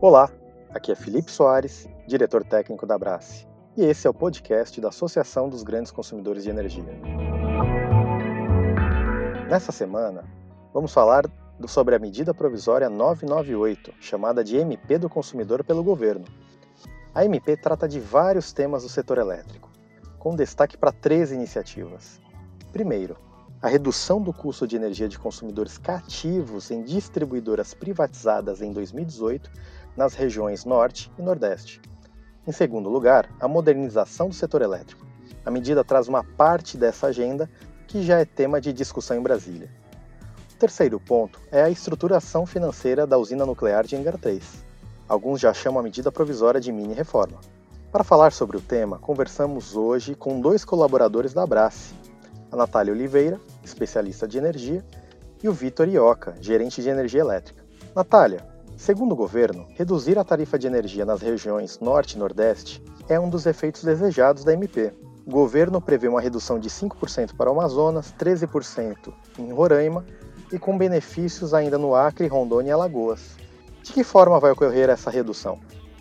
Olá, aqui é Felipe Soares, diretor técnico da Brace, e esse é o podcast da Associação dos Grandes Consumidores de Energia. Nessa semana, vamos falar sobre a medida provisória 998, chamada de MP do Consumidor pelo governo. A MP trata de vários temas do setor elétrico, com destaque para três iniciativas. Primeiro, a redução do custo de energia de consumidores cativos em distribuidoras privatizadas em 2018 nas regiões Norte e Nordeste. Em segundo lugar, a modernização do setor elétrico. A medida traz uma parte dessa agenda que já é tema de discussão em Brasília. O terceiro ponto é a estruturação financeira da usina nuclear de Engar 3. Alguns já chamam a medida provisória de mini-reforma. Para falar sobre o tema, conversamos hoje com dois colaboradores da Abrace, a Natália Oliveira, especialista de energia, e o Vitor Ioca, gerente de energia elétrica. Natália, segundo o governo, reduzir a tarifa de energia nas regiões Norte e Nordeste é um dos efeitos desejados da MP. O governo prevê uma redução de 5% para o Amazonas, 13% em Roraima e com benefícios ainda no Acre, Rondônia e Alagoas. De que forma vai ocorrer essa redução?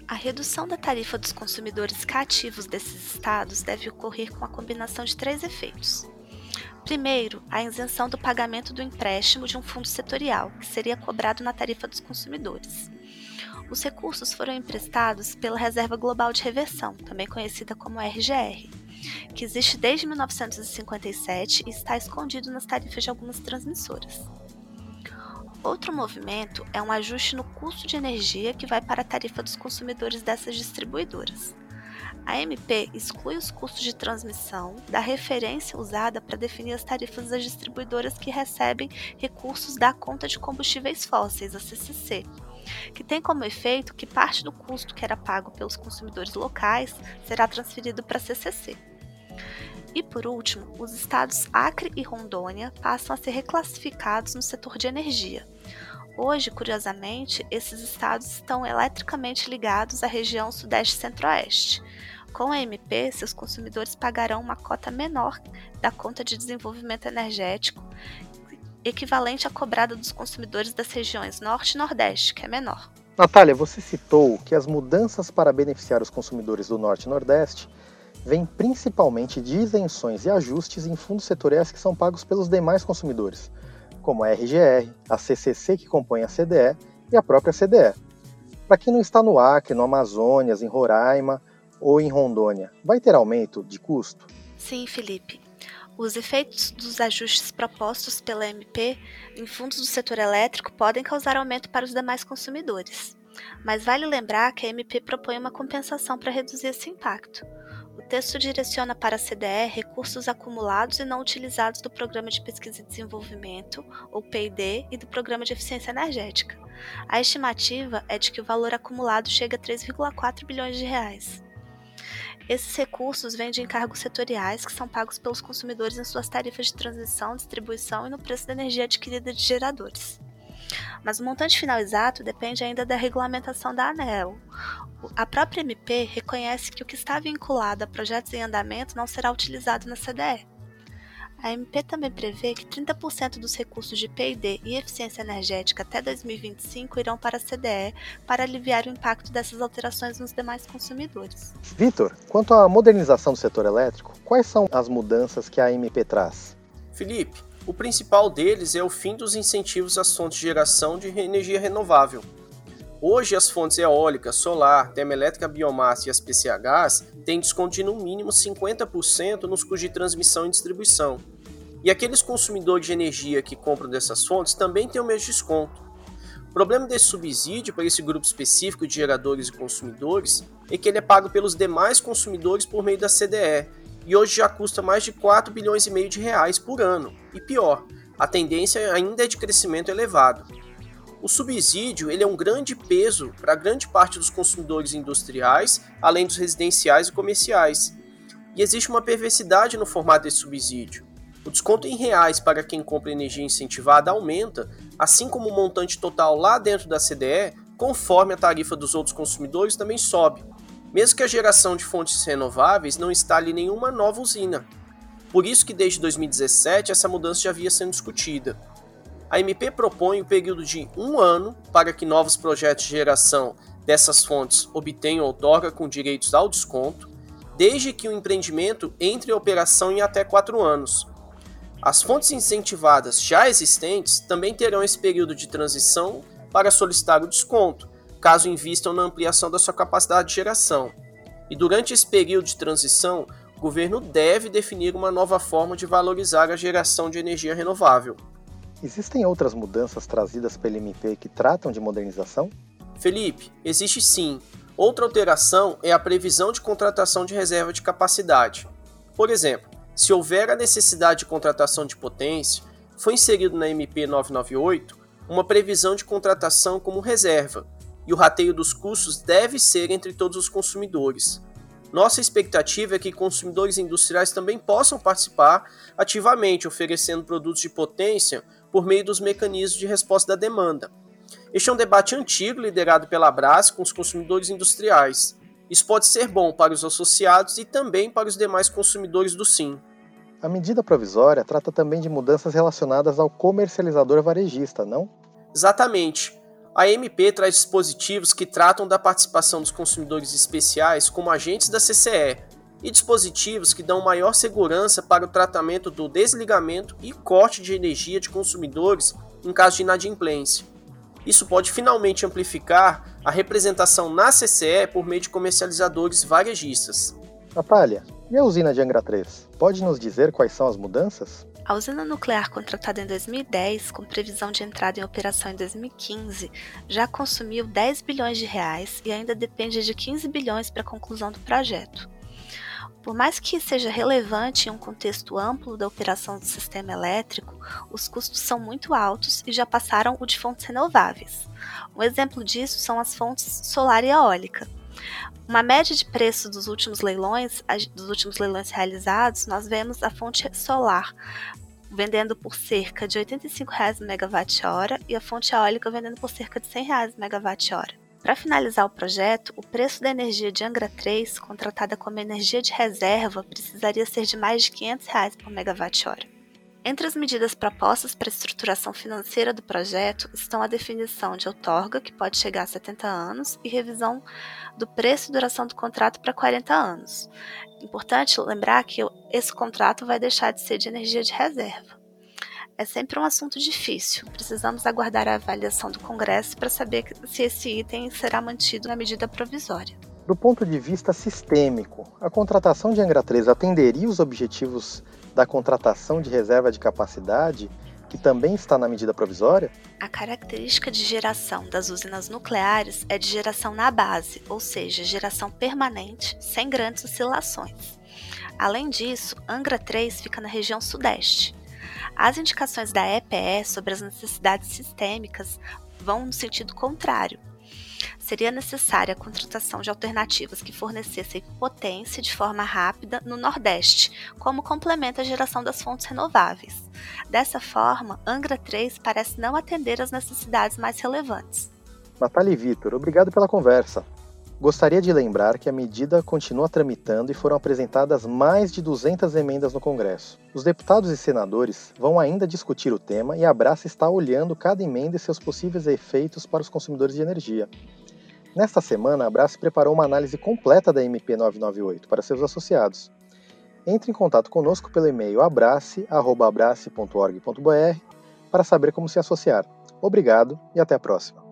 A redução da tarifa dos consumidores cativos desses estados deve ocorrer com a combinação de três efeitos. Primeiro, a isenção do pagamento do empréstimo de um fundo setorial, que seria cobrado na tarifa dos consumidores. Os recursos foram emprestados pela Reserva Global de Reversão, também conhecida como RGR, que existe desde 1957 e está escondido nas tarifas de algumas transmissoras. Outro movimento é um ajuste no custo de energia que vai para a tarifa dos consumidores dessas distribuidoras. A MP exclui os custos de transmissão da referência usada para definir as tarifas das distribuidoras que recebem recursos da conta de combustíveis fósseis, a CCC, que tem como efeito que parte do custo que era pago pelos consumidores locais será transferido para a CCC. E por último, os estados Acre e Rondônia passam a ser reclassificados no setor de energia, Hoje, curiosamente, esses estados estão eletricamente ligados à região Sudeste Centro-Oeste. Com a MP, seus consumidores pagarão uma cota menor da conta de desenvolvimento energético, equivalente à cobrada dos consumidores das regiões Norte e Nordeste, que é menor. Natália, você citou que as mudanças para beneficiar os consumidores do Norte e Nordeste vêm principalmente de isenções e ajustes em fundos setoriais que são pagos pelos demais consumidores como a RGR, a CCC que compõe a CDE e a própria CDE. Para quem não está no Acre, no Amazonas, em Roraima ou em Rondônia, vai ter aumento de custo? Sim, Felipe. Os efeitos dos ajustes propostos pela MP em fundos do setor elétrico podem causar aumento para os demais consumidores. Mas vale lembrar que a MP propõe uma compensação para reduzir esse impacto. O texto direciona para a CDE recursos acumulados e não utilizados do Programa de Pesquisa e Desenvolvimento, ou PID, e do Programa de Eficiência Energética. A estimativa é de que o valor acumulado chega a 3,4 bilhões de reais. Esses recursos vêm de encargos setoriais que são pagos pelos consumidores em suas tarifas de transmissão, distribuição e no preço da energia adquirida de geradores. Mas o montante final exato depende ainda da regulamentação da ANEL. A própria MP reconhece que o que está vinculado a projetos em andamento não será utilizado na CDE. A MP também prevê que 30% dos recursos de P&D e eficiência energética até 2025 irão para a CDE para aliviar o impacto dessas alterações nos demais consumidores. Vitor, quanto à modernização do setor elétrico, quais são as mudanças que a MP traz? Felipe, o principal deles é o fim dos incentivos às fontes de geração de energia renovável. Hoje, as fontes eólica, solar, termoelétrica biomassa e as PCHs têm desconto de no mínimo 50% nos custos de transmissão e distribuição. E aqueles consumidores de energia que compram dessas fontes também têm o mesmo desconto. O problema desse subsídio para esse grupo específico de geradores e consumidores é que ele é pago pelos demais consumidores por meio da CDE, e hoje já custa mais de 4 bilhões e meio de reais por ano. E pior, a tendência ainda é de crescimento elevado. O subsídio ele é um grande peso para grande parte dos consumidores industriais, além dos residenciais e comerciais. E existe uma perversidade no formato desse subsídio. O desconto em reais para quem compra energia incentivada aumenta, assim como o montante total lá dentro da CDE, conforme a tarifa dos outros consumidores também sobe mesmo que a geração de fontes renováveis não instale nenhuma nova usina. Por isso que desde 2017 essa mudança já havia sendo discutida. a MP propõe o um período de um ano para que novos projetos de geração dessas fontes obtenham outorga com direitos ao desconto, desde que o empreendimento entre em operação em até quatro anos. As fontes incentivadas já existentes também terão esse período de transição para solicitar o desconto, caso invistam na ampliação da sua capacidade de geração. E durante esse período de transição, o governo deve definir uma nova forma de valorizar a geração de energia renovável. Existem outras mudanças trazidas pela MP que tratam de modernização? Felipe, existe sim. Outra alteração é a previsão de contratação de reserva de capacidade. Por exemplo, se houver a necessidade de contratação de potência, foi inserido na MP 998 uma previsão de contratação como reserva, e o rateio dos custos deve ser entre todos os consumidores. Nossa expectativa é que consumidores industriais também possam participar ativamente, oferecendo produtos de potência por meio dos mecanismos de resposta da demanda. Este é um debate antigo liderado pela Brás com os consumidores industriais. Isso pode ser bom para os associados e também para os demais consumidores do SIM. A medida provisória trata também de mudanças relacionadas ao comercializador varejista, não? Exatamente. A MP traz dispositivos que tratam da participação dos consumidores especiais como agentes da CCE e dispositivos que dão maior segurança para o tratamento do desligamento e corte de energia de consumidores em caso de inadimplência. Isso pode finalmente amplificar a representação na CCE por meio de comercializadores varejistas. Natália, e a usina de Angra 3? Pode nos dizer quais são as mudanças? A usina nuclear contratada em 2010, com previsão de entrada em operação em 2015, já consumiu 10 bilhões de reais e ainda depende de 15 bilhões para a conclusão do projeto. Por mais que seja relevante em um contexto amplo da operação do sistema elétrico, os custos são muito altos e já passaram o de fontes renováveis. Um exemplo disso são as fontes solar e eólica. Uma média de preço dos últimos leilões, dos últimos leilões realizados, nós vemos a fonte solar vendendo por cerca de R$ 85,00 megawatt-hora e a fonte eólica vendendo por cerca de R$ 100,00 megawatt-hora. Para finalizar o projeto, o preço da energia de Angra 3, contratada como energia de reserva, precisaria ser de mais de 500 reais por megawatt-hora. Entre as medidas propostas para a estruturação financeira do projeto estão a definição de outorga, que pode chegar a 70 anos, e revisão do preço e duração do contrato para 40 anos. Importante lembrar que esse contrato vai deixar de ser de energia de reserva. É sempre um assunto difícil. Precisamos aguardar a avaliação do Congresso para saber se esse item será mantido na medida provisória. Do ponto de vista sistêmico, a contratação de Angra 3 atenderia os objetivos da contratação de reserva de capacidade, que também está na medida provisória? A característica de geração das usinas nucleares é de geração na base, ou seja, geração permanente, sem grandes oscilações. Além disso, Angra 3 fica na região sudeste. As indicações da EPE sobre as necessidades sistêmicas vão no sentido contrário, seria necessária a contratação de alternativas que fornecessem potência de forma rápida no Nordeste, como complemento à geração das fontes renováveis. Dessa forma, Angra 3 parece não atender às necessidades mais relevantes. Natália e Vitor, obrigado pela conversa. Gostaria de lembrar que a medida continua tramitando e foram apresentadas mais de 200 emendas no Congresso. Os deputados e senadores vão ainda discutir o tema e a Abraça está olhando cada emenda e seus possíveis efeitos para os consumidores de energia. Nesta semana, a Abraço preparou uma análise completa da MP 998 para seus associados. Entre em contato conosco pelo e-mail abrace.org.br para saber como se associar. Obrigado e até a próxima.